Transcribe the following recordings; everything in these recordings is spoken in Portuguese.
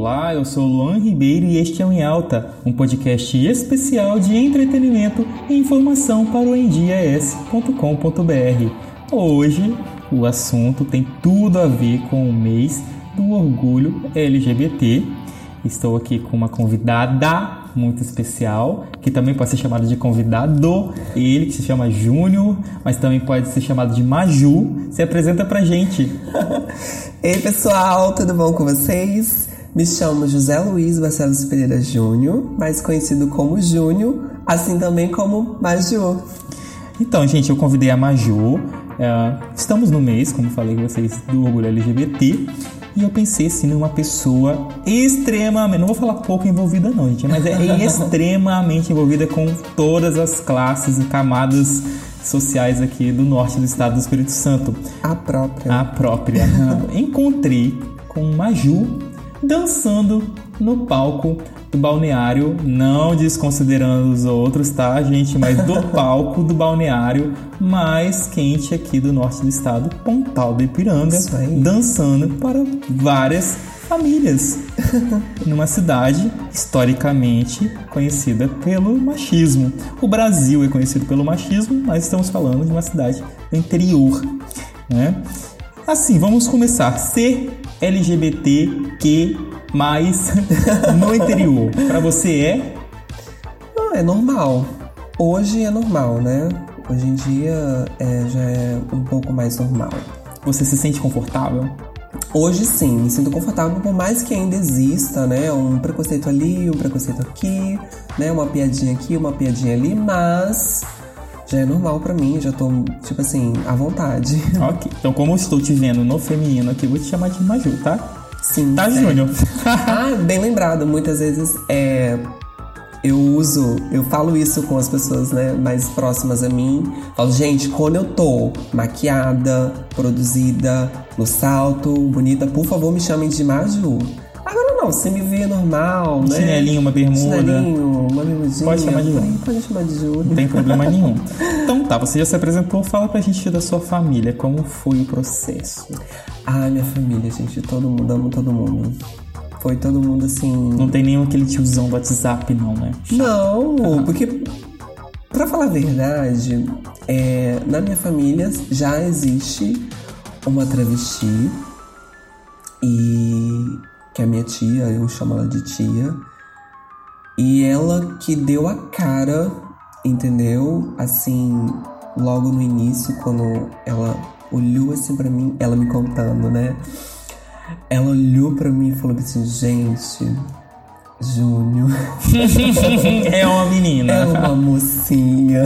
Olá, eu sou Luan Ribeiro e este é o Em Alta, um podcast especial de entretenimento e informação para o endias.com.br. Hoje, o assunto tem tudo a ver com o mês do orgulho LGBT. Estou aqui com uma convidada muito especial, que também pode ser chamado de convidado, ele que se chama Júnior, mas também pode ser chamado de Maju. Se apresenta pra gente. Ei pessoal, tudo bom com vocês? Me chamo José Luiz Barcelos Pereira Júnior, mais conhecido como Júnior, assim também como Maju. Então, gente, eu convidei a Maju. É, estamos no mês, como falei com vocês, do orgulho LGBT. E eu pensei assim numa pessoa extremamente, não vou falar pouco envolvida não, gente, mas é extremamente envolvida com todas as classes e camadas sociais aqui do norte do estado do Espírito Santo. A própria. A própria. Encontrei com Maju dançando no palco do balneário, não desconsiderando os outros, tá, gente? Mas do palco do balneário mais quente aqui do norte do estado, Pontal do Ipiranga, dançando para várias famílias numa cidade historicamente conhecida pelo machismo. O Brasil é conhecido pelo machismo, mas estamos falando de uma cidade do interior, né? Assim, vamos começar. Ser LGBTQ mas no interior, para você é? Não, é normal. Hoje é normal, né? Hoje em dia é, já é um pouco mais normal. Você se sente confortável? Hoje sim, me sinto confortável, por mais que ainda exista, né? Um preconceito ali, um preconceito aqui, né? Uma piadinha aqui, uma piadinha ali, mas já é normal para mim, já tô, tipo assim, à vontade. Ok. Então, como eu estou te vendo no feminino aqui, vou te chamar de Maju, tá? Sim. Tá, Júnior? ah, bem lembrado. Muitas vezes é, eu uso, eu falo isso com as pessoas né, mais próximas a mim. Falo, gente, quando eu tô maquiada, produzida, no salto, bonita, por favor me chamem de Maju. Não, me vê normal, né? Chinelinho, uma bermuda. Chinelinho, uma bermudinha. Pode chamar de Júnior. Pode chamar de Júnior. Não tem problema nenhum. Então tá, você já se apresentou, fala pra gente da sua família, como foi o processo. Ah, minha família, gente, todo mundo, amo todo mundo. Foi todo mundo assim. Não tem nenhum aquele tiozão do WhatsApp, não, né? Não, ah. porque, pra falar a verdade, é, na minha família já existe uma travesti e que é minha tia, eu chamo ela de tia. E ela que deu a cara, entendeu? Assim, logo no início, quando ela olhou assim para mim, ela me contando, né? Ela olhou para mim e falou assim: gente, Júnior. é uma menina. É uma mocinha.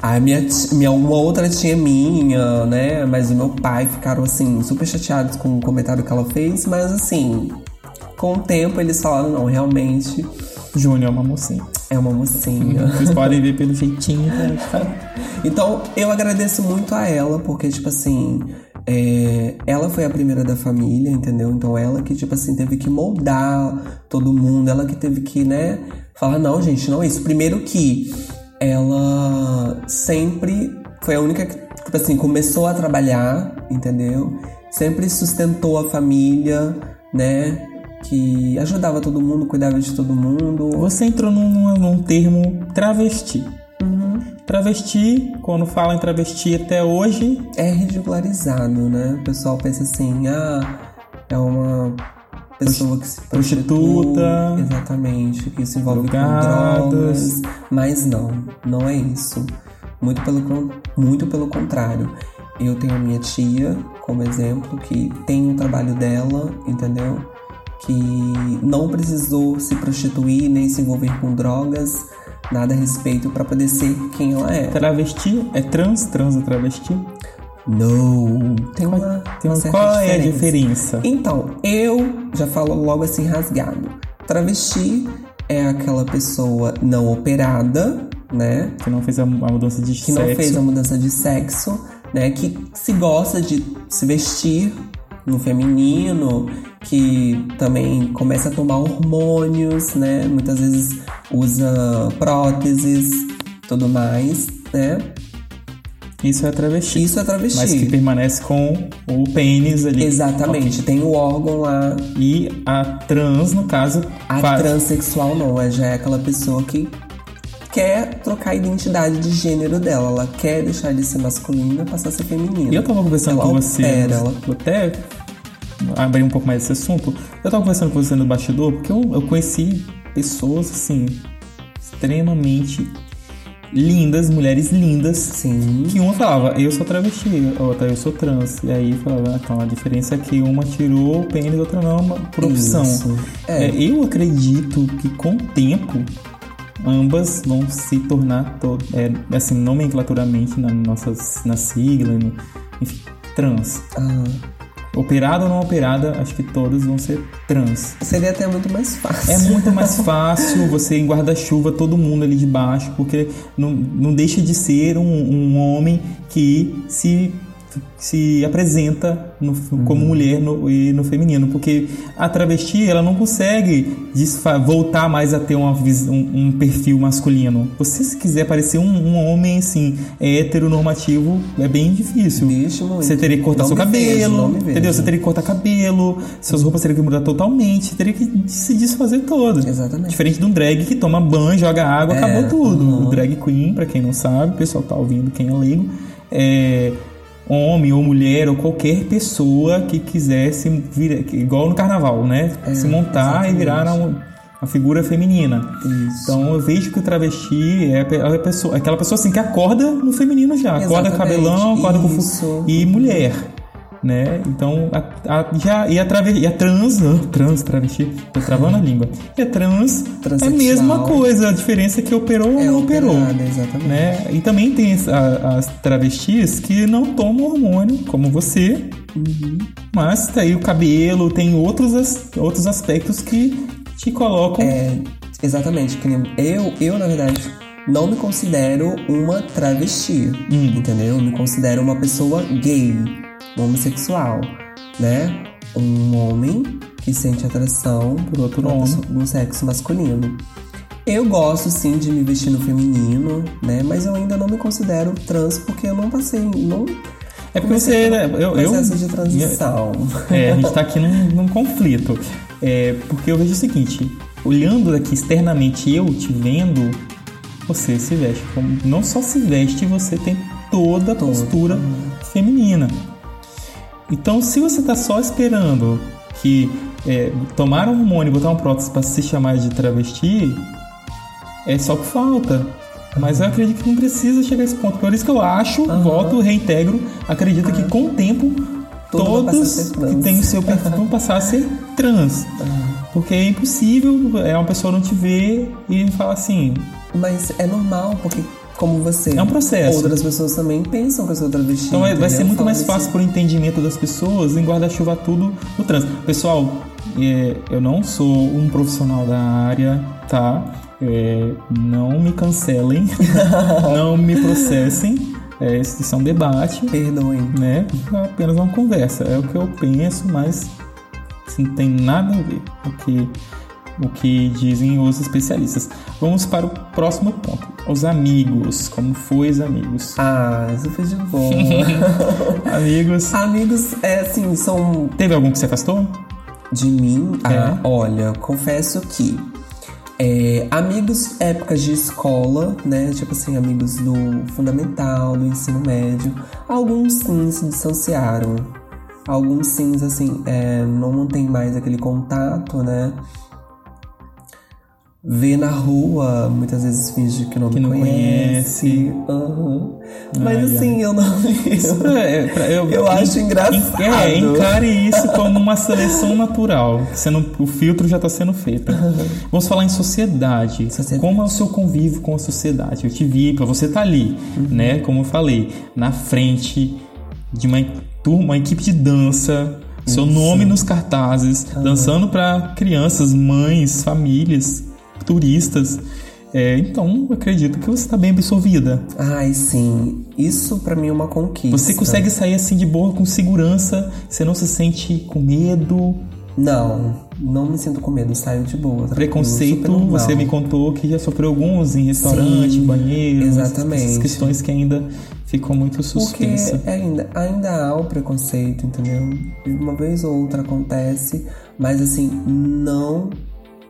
A minha, minha uma outra tia minha, né? Mas o meu pai ficaram assim, super chateados com o comentário que ela fez, mas assim, com o tempo eles falaram, não, realmente. Júnior é uma mocinha. É uma mocinha. Vocês podem ver pelo jeitinho. Né? então, eu agradeço muito a ela, porque, tipo assim, é, ela foi a primeira da família, entendeu? Então, ela que, tipo assim, teve que moldar todo mundo, ela que teve que, né, falar: não, gente, não é isso. Primeiro que ela sempre foi a única que, tipo assim, começou a trabalhar, entendeu? Sempre sustentou a família, né? que ajudava todo mundo, cuidava de todo mundo. Você entrou num, num termo travesti. Uhum. Travesti, quando fala em travesti até hoje. É ridicularizado, né? O pessoal pensa assim, ah, é uma pessoa que se prostituta. Exatamente, que se envolve drogadas. com drogas. Mas não, não é isso. Muito pelo, muito pelo contrário. Eu tenho a minha tia como exemplo, que tem o trabalho dela, entendeu? que não precisou se prostituir nem se envolver com drogas, nada a respeito para poder ser quem ela é. Travesti é trans, trans é travesti? Não, tem uma, tem uma, uma qual diferença. é a diferença? Então, eu já falo logo assim rasgado. Travesti é aquela pessoa não operada, né? Que não fez a, mudança de que sexo. Que não fez a mudança de sexo, né? Que se gosta de se vestir no feminino, que também começa a tomar hormônios, né? Muitas vezes usa próteses, tudo mais, né? Isso é travesti. Isso é travesti. Mas que permanece com o pênis ali. Exatamente, tem o órgão lá. E a trans, no caso. A faz- transexual não, é já é aquela pessoa que quer trocar a identidade de gênero dela. Ela quer deixar de ser masculina e passar a ser feminina. E eu tava conversando ela com você. ela até abrir um pouco mais esse assunto. Eu tava conversando com você no bastidor porque eu, eu conheci pessoas, assim, extremamente lindas, mulheres lindas. Sim. Que uma falava, eu sou travesti, a outra eu sou trans. E aí falava, então a diferença é que uma tirou o pênis, a outra não, uma por opção. Isso. É. É, eu acredito que com o tempo ambas vão se tornar, to- é, assim, nomenclaturamente na nossa na sigla, no- enfim, trans. Ah, Operada ou não operada, acho que todas vão ser trans. seria até muito mais fácil. É muito mais fácil você em guarda-chuva todo mundo ali de baixo, porque não, não deixa de ser um, um homem que se, se apresenta no- como mulher no, e no feminino, porque a travesti ela não consegue voltar mais a ter uma, um, um perfil masculino. Você se quiser parecer um, um homem assim heteronormativo é bem difícil. Muito. Você teria que cortar Não seu cabelo, vejo, entendeu? Você teria que cortar cabelo, suas roupas teriam que mudar totalmente, teria que se desfazer todo. Exatamente. Diferente de um drag que toma banho, joga água, É, acabou tudo. uhum. O drag queen, pra quem não sabe, o pessoal tá ouvindo, quem é leigo, é homem ou mulher ou qualquer pessoa que quisesse vir, que- igual no carnaval, né? É, se montar exatamente. e virar uma, uma figura feminina. Isso. Então eu vejo que o travesti é a a pessoa, aquela pessoa assim que acorda no feminino já, acorda Exatamente, cabelão, acorda com isso. fu- e mulher, né? Então a, a- já e a, trave, e a trans, ah, trans travesti, tô travando a língua. E a trans é a mesma coisa, a diferença é que operou ou É não operou. operada. Né? E também tem as, a- as travestis que não tomam hormônio, como você, Uhum. mas tá aí o cabelo, tem outros, as- outros aspectos que te colocam É, exatamente. Eu, eu, na verdade, não me considero uma travesti. Hum. Entendeu? Eu me considero uma pessoa gay, homossexual, né? Um homem que sente atração Por outro homem. no sexo masculino. Eu gosto sim de me vestir no feminino, né? Mas eu ainda não me considero trans porque eu não passei. Não É porque você. né, Eu, eu, processo de transição. É, a gente tá aqui num, num conflito. É, porque eu vejo o seguinte: olhando daqui externamente, eu te vendo, você se veste como. Não só se veste, você tem toda a Todo. postura feminina. Então, se você tá só esperando que é, tomar um hormônio e botar um prótese pra se chamar de travesti, é só que falta. Mas eu acredito que não precisa chegar a esse ponto. Por isso que eu acho, voto, reintegro, acredito que com o tempo a todos que têm o seu perfil vão passar a ser trans. Porque é impossível é uma pessoa não te ver e falar assim. Mas é normal, porque como você. É um processo. Outras pessoas também pensam que eu sou travesti. Então vai, vai ser muito mais assim, fácil pro entendimento das pessoas em guarda-chuva tudo no trans. Pessoal, é, eu não sou um profissional da área, tá? É, não me cancelem, não me processem. É, isso é um debate. Perdoem. né? É apenas uma conversa. É o que eu penso, mas assim, não tem nada a ver com o que, dizem os especialistas. Vamos para o próximo ponto. Os amigos. Como foi os amigos? Ah, isso foi de boa. amigos. Amigos, é assim, são Teve algum que se afastou? de mim. É. Ah, olha, confesso que. é, amigos épocas de escola, né? Tipo assim, amigos do fundamental, do ensino médio. Alguns sim se distanciaram. Alguns sim, assim, é, não mantém mais aquele contato, né? Vê na rua, muitas vezes finge que não Que me não conhece. Aham. Mas Ai, assim, eu não ligo. É, pra- eu, Eu acho engraçado. É, encare isso como uma seleção natural. não, o filtro já está sendo feito. Vamos falar em sociedade. Sociedade. Como é o seu convívio com a sociedade? Eu te vi, você estar ali, né? Como eu falei, na frente de uma turma, uma equipe de dança, seu nome nos cartazes, dançando para crianças, mães, famílias, turistas. É, então, acredito que você está bem absorvida. Ai, sim. Isso pra mim é uma conquista. Você consegue sair assim de boa, com segurança, você não se sente com medo. Não, não me sinto com medo, saio de boa. Preconceito, você me contou que já sofreu alguns em restaurante, Sim, banheiro. exatamente. Essas questões que ainda ficam muito Porque suspensas. ainda, ainda há o preconceito, entendeu? Uma vez ou outra acontece, mas assim, não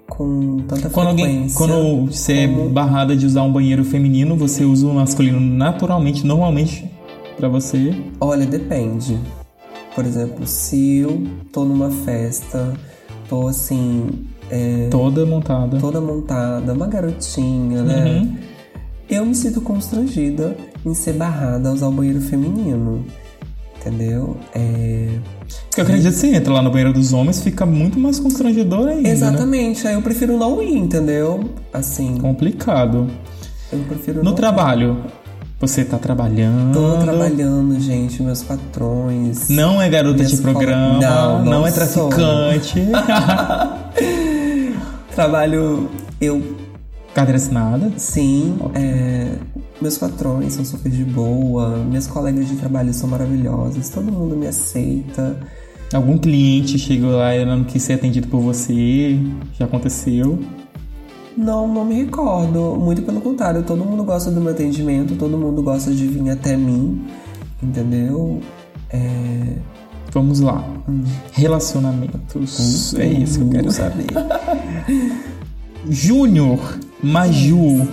com tanta Quando alguém, frequência. quando você é como- barrada de usar um banheiro feminino, você usa o masculino naturalmente, normalmente pra você. Olha, depende. Por exemplo, se eu tô numa festa, tô assim, é, Toda montada. toda montada, uma garotinha, né? Uhum. Eu me sinto constrangida em ser barrada a usar o banheiro feminino. Entendeu? É... Porque eu acredito que você entra lá no banheiro dos homens, fica muito mais constrangedor ainda. Né? Exatamente, aí eu prefiro não ir, entendeu? Assim, Complicado. eu prefiro No trabalho, você tá trabalhando. Tô trabalhando, gente, meus patrões. Não é garota de programa, Não, não, não é traficante. Trabalho, eu Carteira assinada. sim, é, meus patrões são super de boa, minhas colegas de trabalho são maravilhosas, todo mundo me aceita. Algum cliente chegou lá e não quis ser atendido por você. Já aconteceu. Não, não me recordo. Muito pelo contrário, todo mundo gosta do meu atendimento, todo mundo gosta de vir até mim, entendeu? É, Vamos lá. Relacionamentos. É isso que eu quero saber. Júnior Maju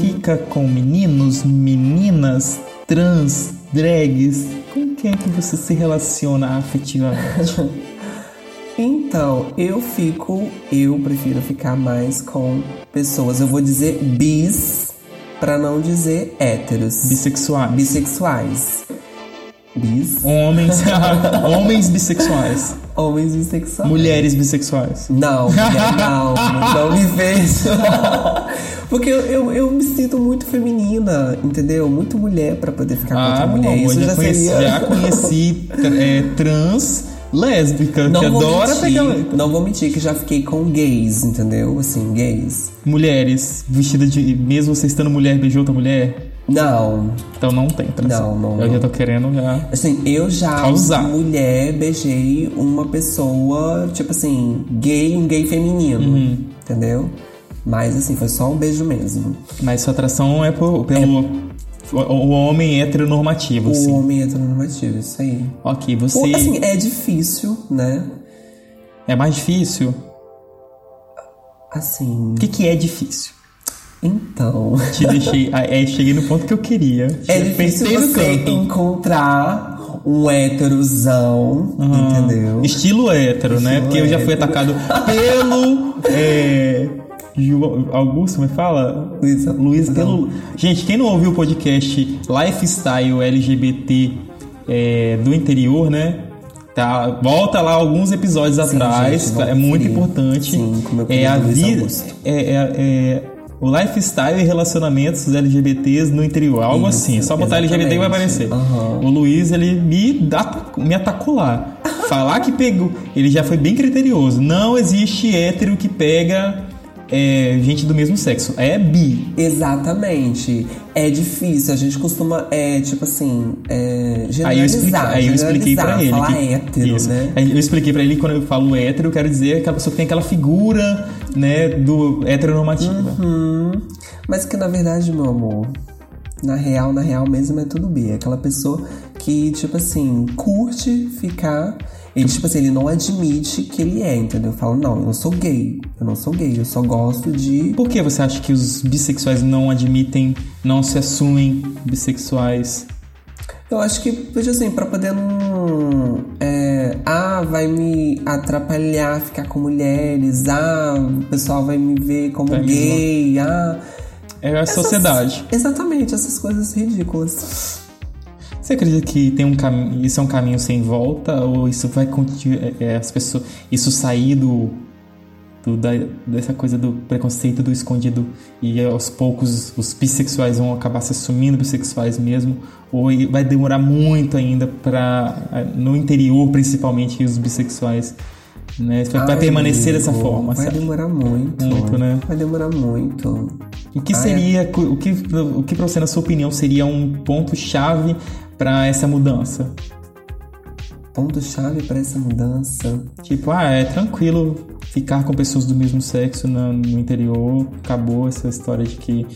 fica com meninos, meninas, trans, drags. Com quem que você se relaciona afetivamente? Então, eu fico, eu prefiro ficar mais com pessoas, eu vou dizer bis, pra não dizer héteros. Bissexuais. Bissexuais. Bis. Homens, homens bissexuais. Homens bissexuais. Mulheres bissexuais. Não, mulher, não, não me vejo. Porque eu, eu, eu me sinto muito feminina, entendeu? Muito mulher pra poder ficar com outra Ah, mulher. amor, Isso já, já, conheci, seria. já conheci é, trans lésbica, Não que vou, adora mentir, pegar não vou mentir que já fiquei com gays, entendeu? Assim, gays. mulheres vestidas de. Mesmo você estando mulher, beijou outra mulher. Não, Então não tem tração. Não, não, Eu não. já tô querendo já. Assim, eu já, Causar. mulher, beijei uma pessoa, tipo assim, gay, um gay feminino, Uhum. entendeu? Mas assim, foi só um beijo mesmo. Mas sua atração é por- pelo. O, o homem heteronormativo, O assim. homem heteronormativo, isso aí. Ok, você. assim, é difícil, né? É mais difícil? Assim, O que, que é difícil? Então. Te deixei. é, cheguei no ponto que eu queria. É difícil você canto. encontrar um héterozão, entendeu? Estilo hétero, né? Estilo Porque eu já fui hétero. atacado pelo. É, João- Augusto, me fala? Luiz- Luiz, não. pelo. Gente, quem não ouviu o podcast Lifestyle LGBT é, do interior, né? Tá, volta lá alguns episódios atrás, gente, é muito conferir. importante. Sim, é a vida. É, é- é o lifestyle e relacionamentos LGBTs no interior, algo Isso, assim. Só botar LGBT e vai exatamente. aparecer. Aham. O Luiz, ele me, dá- me atacou lá. Falar que pegou. Ele já foi bem criterioso. Não existe hétero que pega é, gente do mesmo sexo. É bi. Exatamente. É difícil, a gente costuma, é, tipo assim, é, Aí eu, expliquei, generalizar. aí eu expliquei pra ele. Falar que- hétero, isso. né? Aí eu expliquei pra ele que quando eu falo hétero, eu quero dizer aquela pessoa que tem aquela figura, né, do heteronormativa. Hum, mas que na verdade, meu amor, na real, na real mesmo é tudo bi. É aquela pessoa que, tipo assim, curte ficar. Ele, tipo assim, ele não admite que ele é, entendeu? Fala, não, eu não sou gay. Eu não sou gay, eu só gosto de. Por que você acha que os bissexuais não admitem, não se assumem bissexuais? Eu acho que, tipo assim, pra poder não. É, ah, vai me atrapalhar ficar com mulheres. Ah, o pessoal vai me ver como Vai gay. Ah. É a essas- sociedade. Exatamente, essas coisas ridículas. Você acredita que tem um caminho, isso é um caminho sem volta ou isso vai continuar, é, as pessoas, isso sair do, do- da- dessa coisa do preconceito do escondido e aos poucos os bissexuais vão acabar se assumindo bissexuais mesmo ou vai demorar muito ainda para no interior principalmente os bissexuais né vai, Ai, permanecer amigo, dessa forma Vai sabe? demorar muito. Muito, né? Vai demorar muito. O que Ah, seria, o que, o que pra você, na sua opinião, seria um ponto-chave para essa mudança? ponto-chave para essa mudança? Tipo, ah, é tranquilo ficar com pessoas do mesmo sexo no, no interior, acabou essa história de que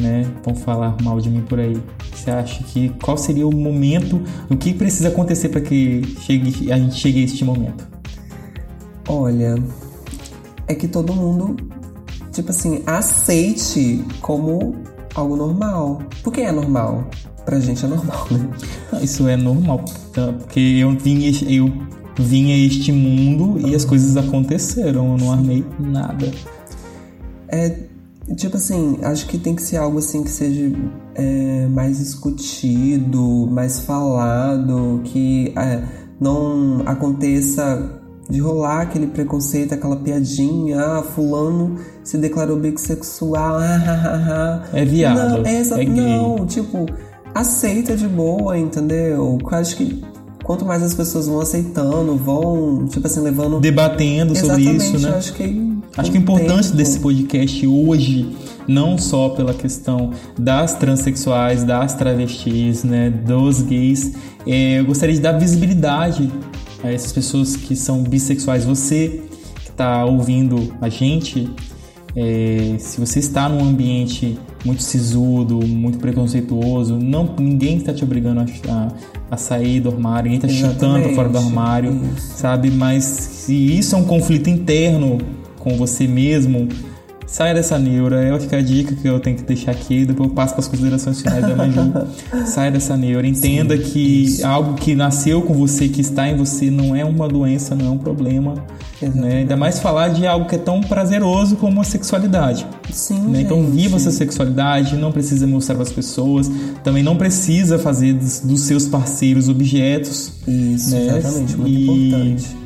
né, vão falar mal de mim por aí. Você acha que qual seria o momento, o que precisa acontecer para que chegue, a gente chegue a este momento? Olha, é que todo mundo, tipo assim, aceite como algo normal. Por que é normal? Pra gente é normal, né? Isso é normal, tá? porque eu vim, eu vim a este mundo e as coisas aconteceram, eu não armei nada. É, tipo assim, acho que tem que ser algo assim que seja é, mais discutido, mais falado, que é, não aconteça de rolar aquele preconceito, aquela piadinha, ah, fulano se declarou bissexual, ah, ah, ah, É viado, não, é, é gay. Não, tipo, aceita de boa, entendeu? Eu acho que quanto mais as pessoas vão aceitando, vão, tipo assim, levando... Debatendo sobre isso, né? acho que... Acho que o importante tempo... desse podcast hoje, não só pela questão das transexuais, das travestis, né, dos gays, é, eu gostaria de dar visibilidade a essas pessoas que são bissexuais. Você que está ouvindo a gente, é, se você está num ambiente muito sisudo, muito preconceituoso, não, ninguém está te obrigando a, a, sair do armário, ninguém está chutando fora do armário, isso. sabe? Mas se isso é um conflito interno com você mesmo, Saia dessa neura, é a dica que eu tenho que deixar aqui, depois eu passo para as considerações finais da Maju. Saia dessa neura, entenda Sim, que isso. algo que nasceu com você, que está em você, não é uma doença, não é um problema. Né? Ainda mais falar de algo que é tão prazeroso como a sexualidade. Sim, né? Então viva essa sexualidade, não precisa mostrar para as pessoas, também não precisa fazer dos, dos seus parceiros objetos. Isso, né? exatamente, muito e importante.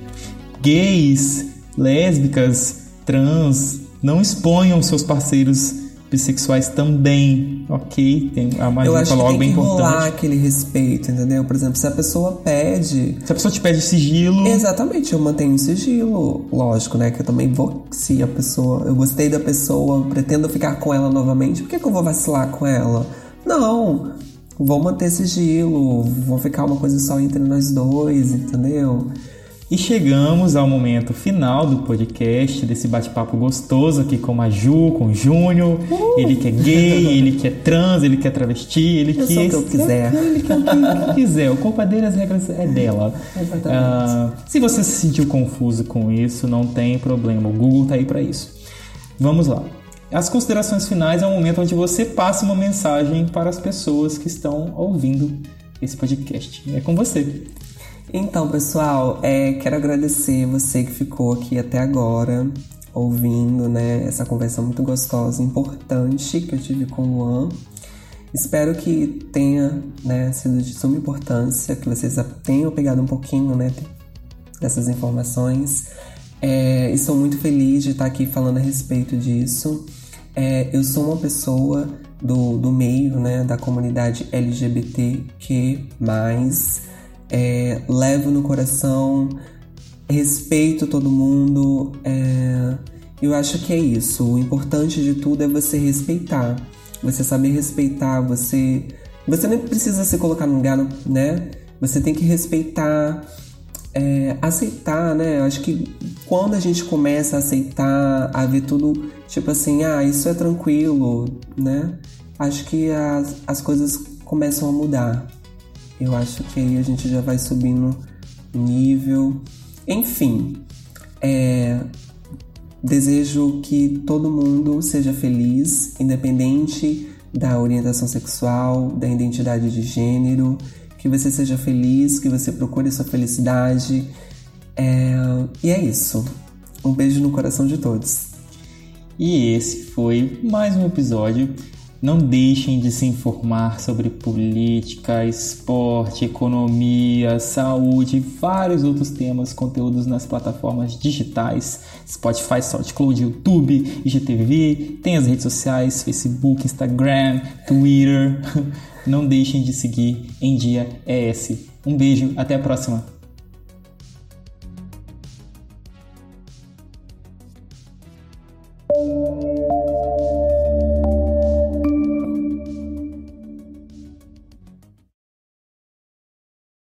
Gays, lésbicas, trans, não exponham seus parceiros bissexuais também, ok? Tem, a Magia Eu acho falou que algo tem bem que importante. rolar aquele respeito, entendeu? Por exemplo, se a pessoa pede... Se a pessoa te pede sigilo... Exatamente, eu mantenho sigilo, lógico, né? Que eu também vou... Se a pessoa... Eu gostei da pessoa, pretendo ficar com ela novamente, por que, que eu vou vacilar com ela? Não, vou manter sigilo, vou ficar uma coisa só entre nós dois, entendeu? E chegamos ao momento final do podcast, desse bate-papo gostoso aqui com a Ju, com o Júnior. Uh! Ele que é gay, ele que é trans, ele que é travesti, ele eu que. O que eu quiser. Ele que é o que quiser. O culpa dele, as regras é dela. Exatamente. Uh, se você se sentiu confuso com isso, não tem problema. O Google tá aí para isso. Vamos lá. As considerações finais é o momento onde você passa uma mensagem para as pessoas que estão ouvindo esse podcast. É com você. Então, pessoal, é, quero agradecer você que ficou aqui até agora, ouvindo, né, essa conversa muito gostosa, importante que eu tive com o Luan. Espero que tenha né, sido de suma importância, que vocês tenham pegado um pouquinho né, dessas informações. É, estou muito feliz de estar aqui falando a respeito disso. É, eu sou uma pessoa do, do meio né, da comunidade LGBTQ é, levo no coração, respeito todo mundo. É, eu acho que é isso. O importante de tudo é você respeitar. Você saber respeitar, você. Você nem precisa se colocar no lugar, né? Você tem que respeitar, é, aceitar, né? Eu acho que quando a gente começa a aceitar, a ver tudo, tipo assim, ah, isso é tranquilo, né? Acho que as, as coisas começam a mudar eu acho que aí a gente já vai subindo nível. Enfim, é, desejo que todo mundo seja feliz, independente da orientação sexual, da identidade de gênero, que você seja feliz, que você procure sua felicidade. É, e é isso. Um beijo no coração de todos. E esse foi mais um episódio não deixem de se informar sobre política, esporte, economia, saúde e vários outros temas, conteúdos nas plataformas digitais, Spotify, SoundCloud, YouTube, IGTV, tem as redes sociais, Facebook, Instagram, Twitter. Não deixem de seguir em Dia ES. Um beijo, até a próxima!